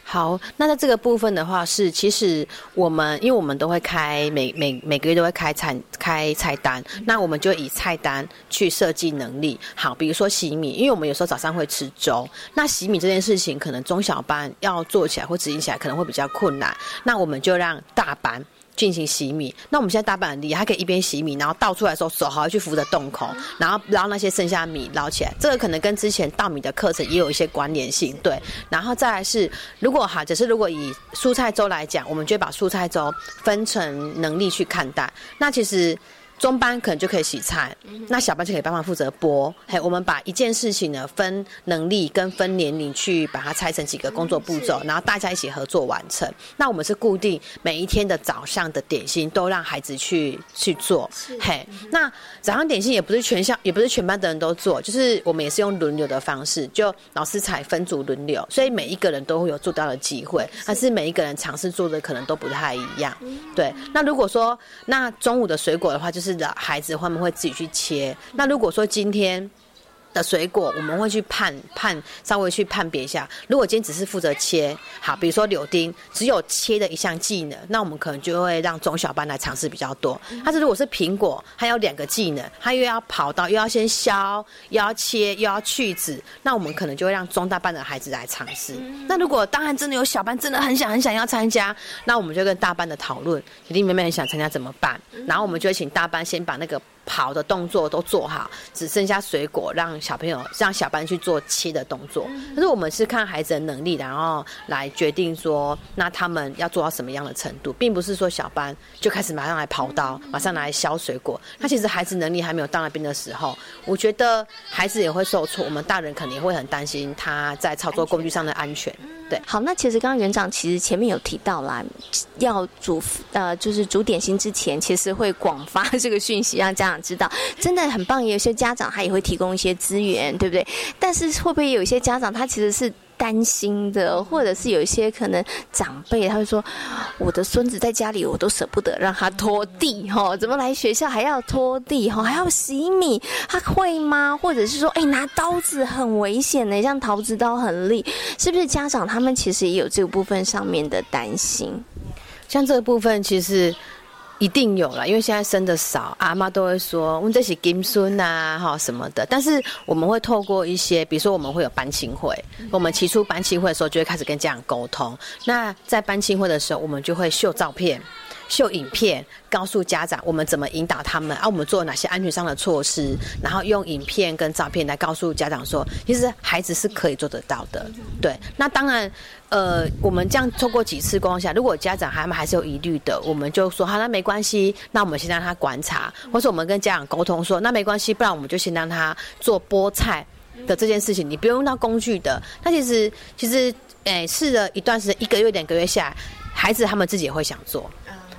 好，那在这个部分的话，是其实我们，因为我们都会开每每每个月都会开餐开菜单，那我们就以菜单去设计能力。好，比如说洗米，因为我们有时候早上会吃粥，那洗米这件事情可能中小班要做起来或执行起来可能会比较困难，那我们就让大班。进行洗米，那我们现在大班很厉害，可以一边洗米，然后倒出来的时候手还要去扶着洞口，然后捞那些剩下米捞起来。这个可能跟之前稻米的课程也有一些关联性，对。然后再来是，如果哈，只是如果以蔬菜粥来讲，我们就把蔬菜粥分成能力去看待。那其实。中班可能就可以洗菜，那小班就可以帮忙负责剥。嘿，我们把一件事情呢分能力跟分年龄去把它拆成几个工作步骤，然后大家一起合作完成。那我们是固定每一天的早上的点心都让孩子去去做。嘿，那早上点心也不是全校也不是全班的人都做，就是我们也是用轮流的方式，就老师采分组轮流，所以每一个人都会有做到的机会。但是每一个人尝试做的可能都不太一样。对，那如果说那中午的水果的话，就是。是的，孩子他们会自己去切。那如果说今天的水果，我们会去判判，稍微去判别一下。如果今天只是负责切，好，比如说柳丁，只有切的一项技能，那我们可能就会让中小班来尝试比较多。但是如果是苹果，它有两个技能，它又要跑到，又要先削，又要切，又要去籽，那我们可能就会让中大班的孩子来尝试。那如果当然真的有小班真的很想很想要参加，那我们就跟大班的讨论，弟弟妹妹很想参加怎么办？然后我们就会请大班。先把那个跑的动作都做好，只剩下水果，让小朋友让小班去做切的动作。可是我们是看孩子的能力，然后来决定说，那他们要做到什么样的程度，并不是说小班就开始马上来刨刀，马上来削水果。那其实孩子能力还没有到那边的时候，我觉得孩子也会受挫，我们大人肯定会很担心他在操作工具上的安全。对，好，那其实刚刚园长其实前面有提到啦，要煮呃就是煮点心之前，其实会广发这个讯息让家长知道，真的很棒。有些家长他也会提供一些资源，对不对？但是会不会有一些家长他其实是？担心的，或者是有一些可能长辈他会说，我的孙子在家里我都舍不得让他拖地哈，怎么来学校还要拖地哈，还要洗米，他会吗？或者是说，哎，拿刀子很危险的，像桃子刀很利，是不是家长他们其实也有这个部分上面的担心？像这个部分其实。一定有了，因为现在生的少，阿妈都会说我们这是金孙啊，哈什么的。但是我们会透过一些，比如说我们会有班亲会，我们提出班亲会的时候就会开始跟家长沟通。那在班亲会的时候，我们就会秀照片。秀影片，告诉家长我们怎么引导他们，啊，我们做哪些安全上的措施，然后用影片跟照片来告诉家长说，其实孩子是可以做得到的。对，那当然，呃，我们这样透过几次沟通下，如果家长他们还是有疑虑的，我们就说好，那没关系，那我们先让他观察，或是我们跟家长沟通说，那没关系，不然我们就先让他做菠菜的这件事情，你不用用到工具的。那其实其实，诶，试了一段时间，一个月两个月下来，孩子他们自己也会想做。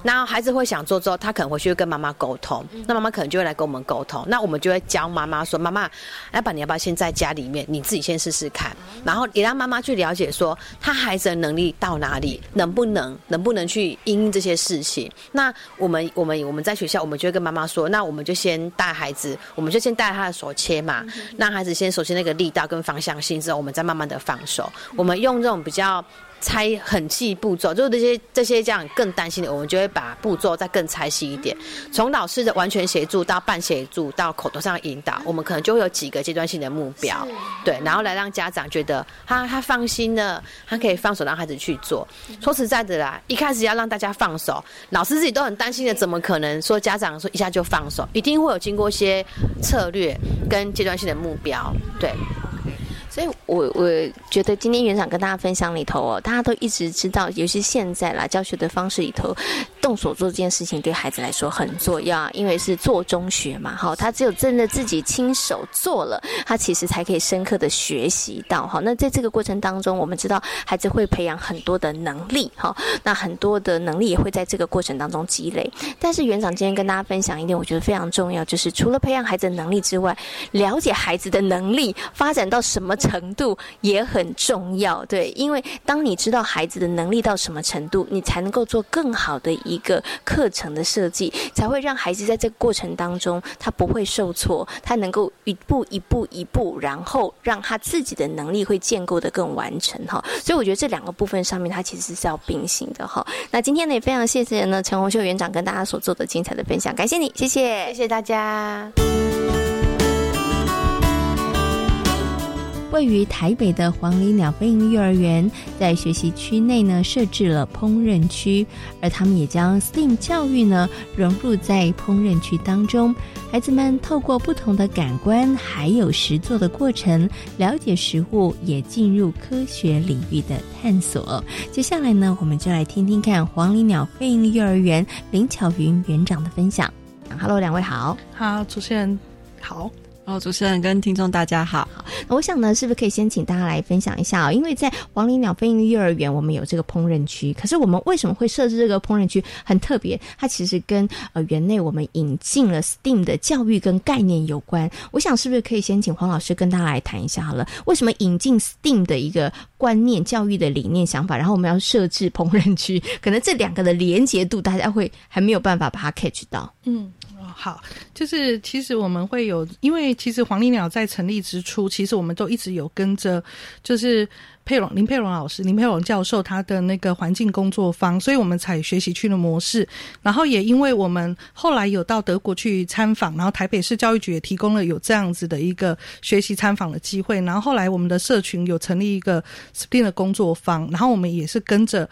然后孩子会想做之后，他可能回去会跟妈妈沟通，那妈妈可能就会来跟我们沟通，那我们就会教妈妈说：“妈妈，要不你要不要先在家里面你自己先试试看？然后也让妈妈去了解说，他孩子的能力到哪里，能不能能不能去应这些事情？那我们我们我们在学校，我们就会跟妈妈说，那我们就先带孩子，我们就先带他的手切嘛，让孩子先熟悉那个力道跟方向性之后，我们再慢慢的放手。我们用这种比较。拆很细步骤，就是这些这些这样更担心的，我们就会把步骤再更拆细一点。从老师的完全协助到半协助到口头上引导，我们可能就会有几个阶段性的目标，对，然后来让家长觉得他他放心了，他可以放手让孩子去做。说实在的啦，一开始要让大家放手，老师自己都很担心的，怎么可能说家长说一下就放手？一定会有经过一些策略跟阶段性的目标，对。所以，我我觉得今天园长跟大家分享里头哦，大家都一直知道，尤其现在啦，教学的方式里头，动手做这件事情对孩子来说很重要，因为是做中学嘛，哈，他只有真的自己亲手做了，他其实才可以深刻的学习到，哈。那在这个过程当中，我们知道孩子会培养很多的能力，哈，那很多的能力也会在这个过程当中积累。但是园长今天跟大家分享一点，我觉得非常重要，就是除了培养孩子的能力之外，了解孩子的能力发展到什么程。程度也很重要，对，因为当你知道孩子的能力到什么程度，你才能够做更好的一个课程的设计，才会让孩子在这个过程当中他不会受挫，他能够一步一步一步，然后让他自己的能力会建构的更完成哈。所以我觉得这两个部分上面，它其实是要并行的哈。那今天呢，也非常谢谢呢陈红秀园长跟大家所做的精彩的分享，感谢你，谢谢，谢谢大家。位于台北的黄鹂鸟飞鹰幼儿园，在学习区内呢设置了烹饪区，而他们也将 STEAM 教育呢融入在烹饪区当中。孩子们透过不同的感官还有实作的过程，了解食物，也进入科学领域的探索。接下来呢，我们就来听听看黄鹂鸟飞鹰幼儿园林巧云园长的分享。Hello，两位好，好，主持人好。哦，主持人跟听众大家好。那我想呢，是不是可以先请大家来分享一下啊？因为在黄鹂鸟飞鹰幼儿园，我们有这个烹饪区。可是我们为什么会设置这个烹饪区？很特别，它其实跟呃园内我们引进了 STEAM 的教育跟概念有关。我想是不是可以先请黄老师跟大家来谈一下好了？为什么引进 STEAM 的一个观念、教育的理念、想法，然后我们要设置烹饪区？可能这两个的连结度，大家会还没有办法把它 catch 到。嗯。好，就是其实我们会有，因为其实黄鹂鸟在成立之初，其实我们都一直有跟着，就是佩蓉林佩蓉老师、林佩蓉教授他的那个环境工作坊，所以我们采学习区的模式。然后也因为我们后来有到德国去参访，然后台北市教育局也提供了有这样子的一个学习参访的机会。然后后来我们的社群有成立一个 STEAM 的工作坊，然后我们也是跟着。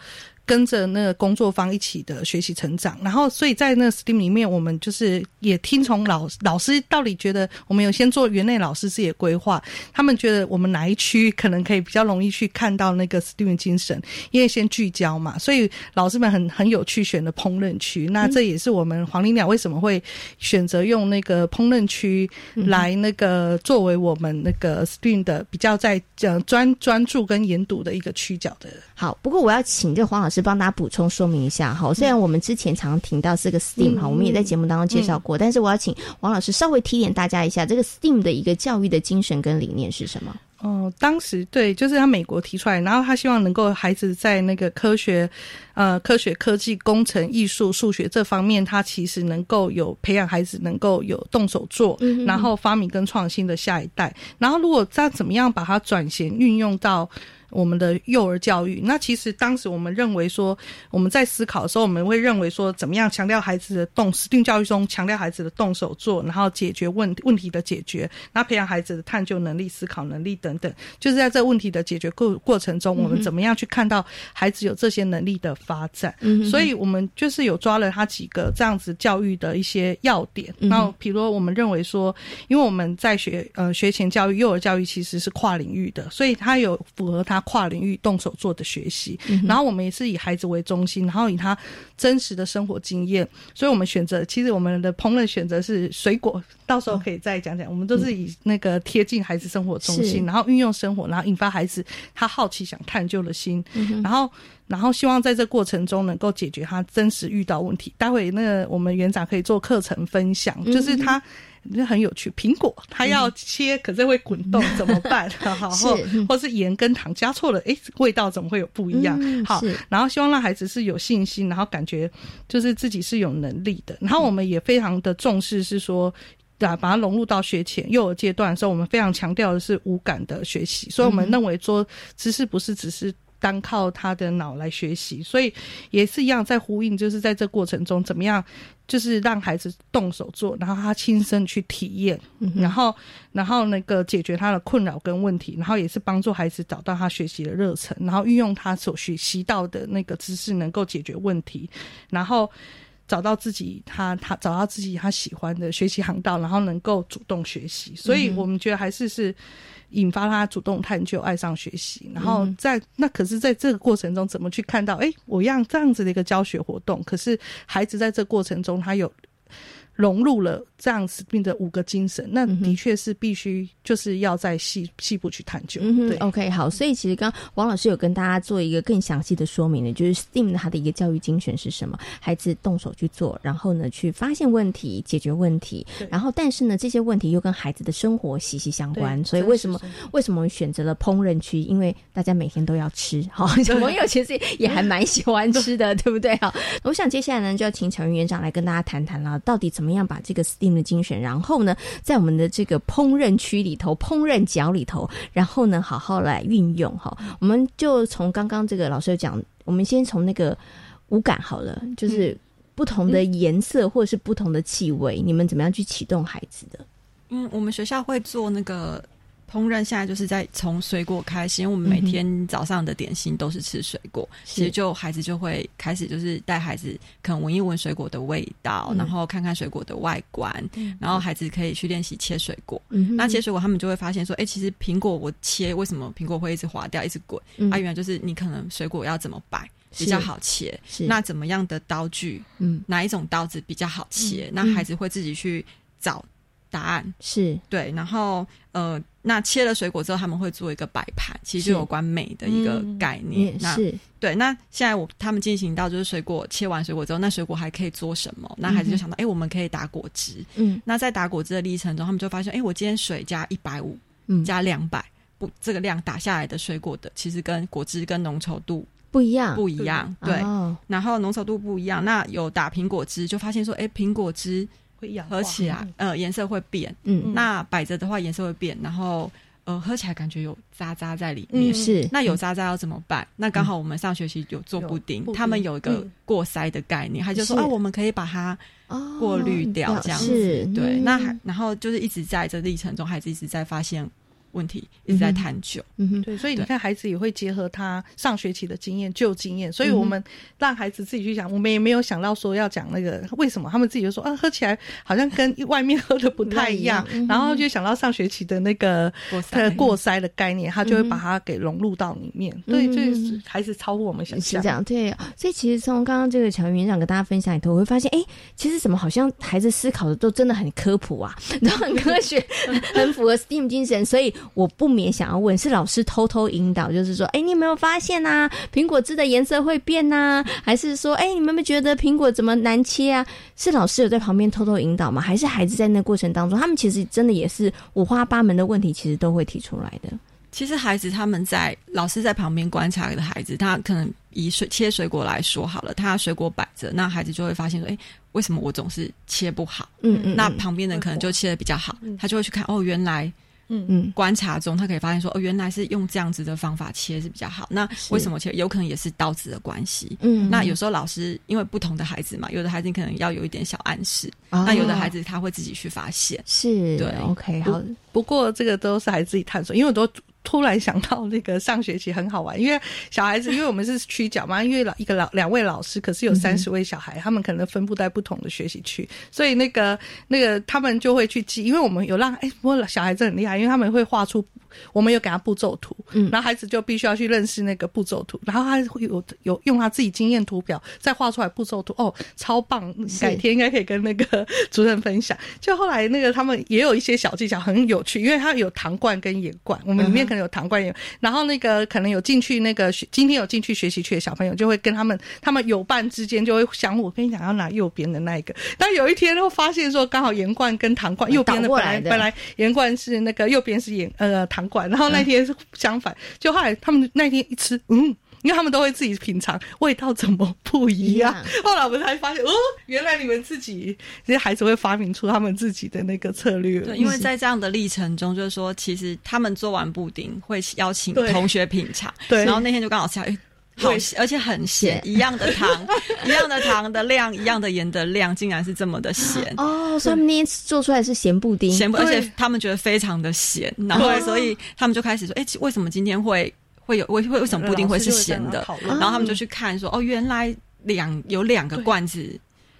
跟着那个工作方一起的学习成长。然后，所以在那个 STEAM 里面，我们就是也听从老老师到底觉得，我们有先做园内老师自己的规划，他们觉得我们哪一区可能可以比较容易去看到那个 STEAM 精神，因为先聚焦嘛，所以老师们很很有趣选的烹饪区。那这也是我们黄鹂鸟为什么会选择用那个烹饪区来那个作为我们那个 STEAM 的比较在呃专专注跟研读的一个区角的。好，不过我要请这黄老师帮大家补充说明一下哈。虽然我们之前常听到这个 STEAM 哈，我们也在节目当中介绍过，但是我要请王老师稍微提点大家一下，这个 STEAM 的一个教育的精神跟理念是什么？哦，当时对，就是他美国提出来，然后他希望能够孩子在那个科学、呃，科学、科技、工程、艺术、数学这方面，他其实能够有培养孩子能够有动手做，然后发明跟创新的下一代。然后如果再怎么样把它转型运用到。我们的幼儿教育，那其实当时我们认为说，我们在思考的时候，我们会认为说，怎么样强调孩子的动实定教育中强调孩子的动手做，然后解决问问题的解决，那培养孩子的探究能力、思考能力等等，就是在这问题的解决过过程中，我们怎么样去看到孩子有这些能力的发展？嗯所以我们就是有抓了他几个这样子教育的一些要点。然后，比如我们认为说，因为我们在学呃学前教育、幼儿教育其实是跨领域的，所以它有符合他。跨领域动手做的学习，然后我们也是以孩子为中心，然后以他真实的生活经验，所以我们选择，其实我们的烹饪选择是水果，到时候可以再讲讲。我们都是以那个贴近孩子生活中心，然后运用生活，然后引发孩子他好奇想探究的心，然后然后希望在这过程中能够解决他真实遇到问题。待会那个我们园长可以做课程分享，就是他。那很有趣，苹果它要切，可是会滚动，怎么办？好，或或是盐跟糖加错了，哎，味道怎么会有不一样？好，然后希望让孩子是有信心，然后感觉就是自己是有能力的。然后我们也非常的重视，是说啊，把它融入到学前幼儿阶段的时候，我们非常强调的是无感的学习。所以我们认为说，知识不是只是。单靠他的脑来学习，所以也是一样在呼应，就是在这过程中怎么样，就是让孩子动手做，然后他亲身去体验，然后然后那个解决他的困扰跟问题，然后也是帮助孩子找到他学习的热忱，然后运用他所学习到的那个知识能够解决问题，然后找到自己他他找到自己他喜欢的学习航道，然后能够主动学习，所以我们觉得还是是。引发他主动探究、爱上学习，然后在那可是在这个过程中，怎么去看到？哎，我让这样子的一个教学活动，可是孩子在这过程中，他有。融入了这样子并的五个精神，那的确是必须就是要在细细部去探究。对，OK，好，所以其实刚王老师有跟大家做一个更详细的说明呢，就是 STEAM 它的一个教育精神是什么？孩子动手去做，然后呢去发现问题、解决问题，然后但是呢这些问题又跟孩子的生活息息相关。所以为什么为什么我们选择了烹饪区？因为大家每天都要吃，好，小朋友其实也还蛮喜欢吃的，对不对？好，我想接下来呢就要请乔云园长来跟大家谈谈了，到底怎么。怎么样把这个 STEAM 的精神，然后呢，在我们的这个烹饪区里头、烹饪角里头，然后呢，好好来运用哈。我们就从刚刚这个老师讲，我们先从那个五感好了，就是不同的颜色或者是不同的气味，你们怎么样去启动孩子的？嗯，我们学校会做那个。烹饪现在就是在从水果开始，因为我们每天早上的点心都是吃水果，其实就孩子就会开始就是带孩子可能闻一闻水果的味道，然后看看水果的外观，然后孩子可以去练习切水果。那切水果，他们就会发现说，哎，其实苹果我切为什么苹果会一直滑掉、一直滚？啊，原来就是你可能水果要怎么摆比较好切，那怎么样的刀具，嗯，哪一种刀子比较好切？那孩子会自己去找答案，是对，然后呃。那切了水果之后，他们会做一个摆盘，其实有关美的一个概念。那对，那现在我他们进行到就是水果切完水果之后，那水果还可以做什么？那孩子就想到，哎，我们可以打果汁。嗯，那在打果汁的历程中，他们就发现，哎，我今天水加一百五，加两百，不，这个量打下来的水果的，其实跟果汁跟浓稠度不一样，不一样。对，然后浓稠度不一样。那有打苹果汁，就发现说，哎，苹果汁。会合起来，呃，颜色会变。嗯，那摆着的话颜色会变，然后呃，喝起来感觉有渣渣在里面。是，那有渣渣要怎么办？那刚好我们上学期有做布丁，他们有一个过筛的概念，他就说啊，我们可以把它过滤掉，这样子。对，那还然后就是一直在这历程中，孩子一直在发现。问题一直在探究。嗯哼，对，所以你看孩子也会结合他上学期的经验、旧经验，所以我们让孩子自己去想，我们也没有想到说要讲那个为什么，他们自己就说啊，喝起来好像跟外面喝的不太一样，然后就想到上学期的那个过过筛的概念，他就会把它给融入到里面。对，这孩子超乎我们想象。是这样，对。所以其实从刚刚这个乔园长跟大家分享里头，我会发现，哎，其实怎么好像孩子思考的都真的很科普啊，然后很科学，很符合 STEAM 精神。所以我不免想要问，是老师偷偷引导，就是说，哎，你有没有发现啊，苹果汁的颜色会变呐？还是说，哎，你们没觉得苹果怎么难切啊？是老师有在旁边偷偷引导吗？还是孩子在那过程当中，他们其实真的也是五花八门的问题，其实都会提出来的。其实孩子他们在老师在旁边观察的孩子，他可能以水切水果来说好了，他水果摆着，那孩子就会发现说，哎，为什么我总是切不好？嗯嗯，那旁边人可能就切的比较好，他就会去看，哦，原来。嗯嗯，观察中他可以发现说，哦，原来是用这样子的方法切是比较好。那为什么切？有可能也是刀子的关系。嗯，那有时候老师因为不同的孩子嘛，有的孩子可能要有一点小暗示，那有的孩子他会自己去发现。是，对，OK，好。不过这个都是孩子自己探索，因为我都。突然想到那个上学期很好玩，因为小孩子，因为我们是区角嘛，因为老一个老两位老师，可是有三十位小孩，他们可能分布在不同的学习区，所以那个那个他们就会去记，因为我们有让哎，不过小孩子很厉害，因为他们会画出，我们有给他步骤图，嗯，然后孩子就必须要去认识那个步骤图，然后他会有有用他自己经验图表再画出来步骤图，哦，超棒，改天应该可以跟那个 主任分享。就后来那个他们也有一些小技巧，很有趣，因为他有糖罐跟盐罐，我们里面可能。有糖罐有，然后那个可能有进去那个学，今天有进去学习区的小朋友就会跟他们，他们有伴之间就会相互。我跟你讲，要拿右边的那一个。但有一天又发现说，刚好盐罐跟糖罐右边的本来本来盐罐是那个右边是盐呃糖罐，然后那天是相反，就后来他们那天一吃，嗯。因为他们都会自己品尝味道怎么不一样，后来我们才发现，哦，原来你们自己这些孩子会发明出他们自己的那个策略。对，因为在这样的历程中，就是说，其实他们做完布丁会邀请同学品尝，对，然后那天就刚好吃，哎，好，而且很咸，一样的糖，一样的糖的量，一样的盐的量，竟然是这么的咸。哦。所以他们那天做出来是咸布丁，咸，而且他们觉得非常的咸，然后所以他们就开始说，哎，为什么今天会？会有为会为什么布丁会是咸的？然后他们就去看说，哦，原来两有两个罐子。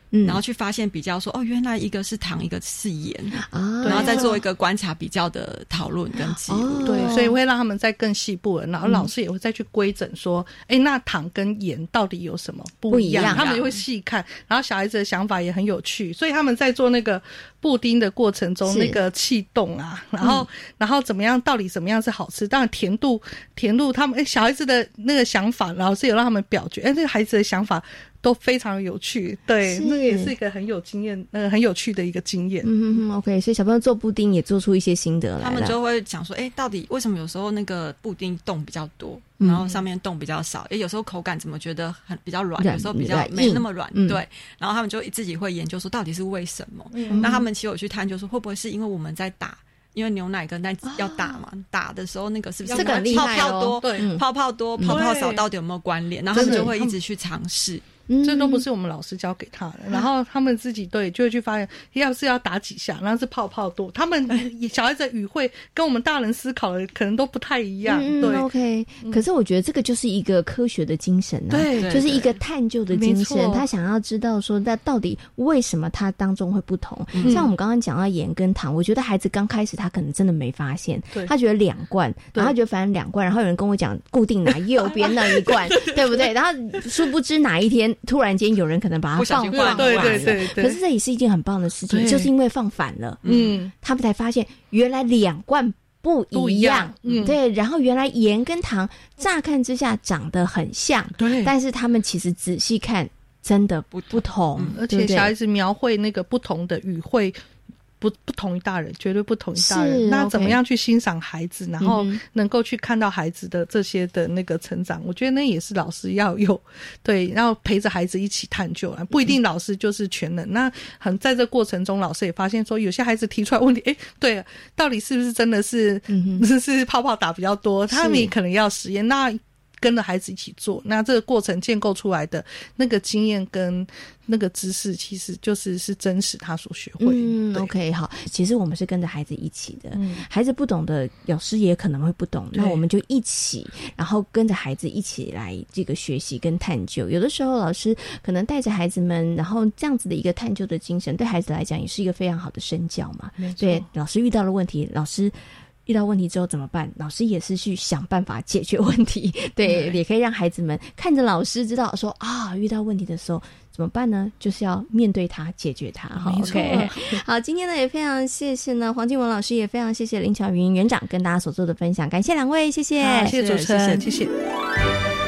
然后去发现比较说哦，原来一个是糖，一个是盐啊，然后再做一个观察比较的讨论跟记录。对，所以会让他们再更细部，然后老师也会再去规整说，哎，那糖跟盐到底有什么不一样？他们就会细看。然后小孩子的想法也很有趣，所以他们在做那个布丁的过程中，那个气动啊，然后然后怎么样，到底怎么样是好吃？当然甜度甜度，他们哎小孩子的那个想法，老师有让他们表决，哎，这个孩子的想法。都非常有趣，对，那个也是一个很有经验、呃，很有趣的一个经验。嗯嗯 o k 所以小朋友做布丁也做出一些心得来他们就会讲说，哎，到底为什么有时候那个布丁洞比较多，然后上面洞比较少？哎，有时候口感怎么觉得很比较软，有时候比较没那么软，对。然后他们就自己会研究说，到底是为什么？那他们其实有去探究说，会不会是因为我们在打？因为牛奶跟蛋要打嘛，打的时候那个是不是泡泡多？对，泡泡多、泡泡少到底有没有关联？然后他们就会一直去尝试。这都不是我们老师教给他的，然后他们自己对就会去发现，要是要打几下，然后是泡泡多。他们 小孩子语汇跟我们大人思考的可能都不太一样。对，OK。可是我觉得这个就是一个科学的精神啊，对，就是一个探究的精神。他想要知道说，那到底为什么它当中会不同？像我们刚刚讲到盐跟糖，我觉得孩子刚开始他可能真的没发现，他觉得两罐，然后觉得反正两罐，然后有人跟我讲固定拿右边那一罐，对不对？然后殊不知哪一天。突然间，有人可能把它放反了，对对对可是这也是一件很棒的事情，就是因为放反了，嗯，他们才发现原来两罐不一样，嗯，对。然后原来盐跟糖乍看之下长得很像，对，但是他们其实仔细看真的不不同，而且小孩子描绘那个不同的语汇。不不同于大人，绝对不同于大人。那怎么样去欣赏孩子，然后能够去看到孩子的这些的那个成长？我觉得那也是老师要有 对，然后陪着孩子一起探究啊。不一定老师就是全能。那很在这过程中，老师也发现说，有些孩子提出来问题，哎，对，到底是不是真的是是 是泡泡打比较多？他们也可能要实验。那跟着孩子一起做，那这个过程建构出来的那个经验跟那个知识，其实就是是真实他所学会。嗯，OK，好，其实我们是跟着孩子一起的，孩子不懂的，老师也可能会不懂，那我们就一起，然后跟着孩子一起来这个学习跟探究。有的时候老师可能带着孩子们，然后这样子的一个探究的精神，对孩子来讲也是一个非常好的身教嘛。对，老师遇到了问题，老师。遇到问题之后怎么办？老师也是去想办法解决问题，对，也可以让孩子们看着老师知道说啊，遇到问题的时候怎么办呢？就是要面对它，解决它。好，OK，好，今天呢也非常谢谢呢黄静文老师，也非常谢谢林巧云园长跟大家所做的分享，感谢两位，谢谢，谢谢主持人，谢谢。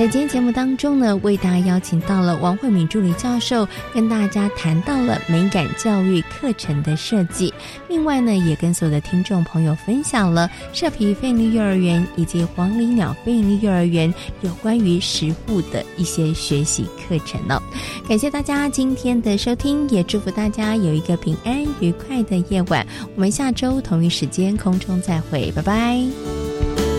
在今天节目当中呢，为大家邀请到了王慧敏助理教授，跟大家谈到了美感教育课程的设计。另外呢，也跟所有的听众朋友分享了社皮费力幼儿园以及黄鹂鸟费力幼儿园有关于食物的一些学习课程呢。感谢大家今天的收听，也祝福大家有一个平安愉快的夜晚。我们下周同一时间空中再会，拜拜。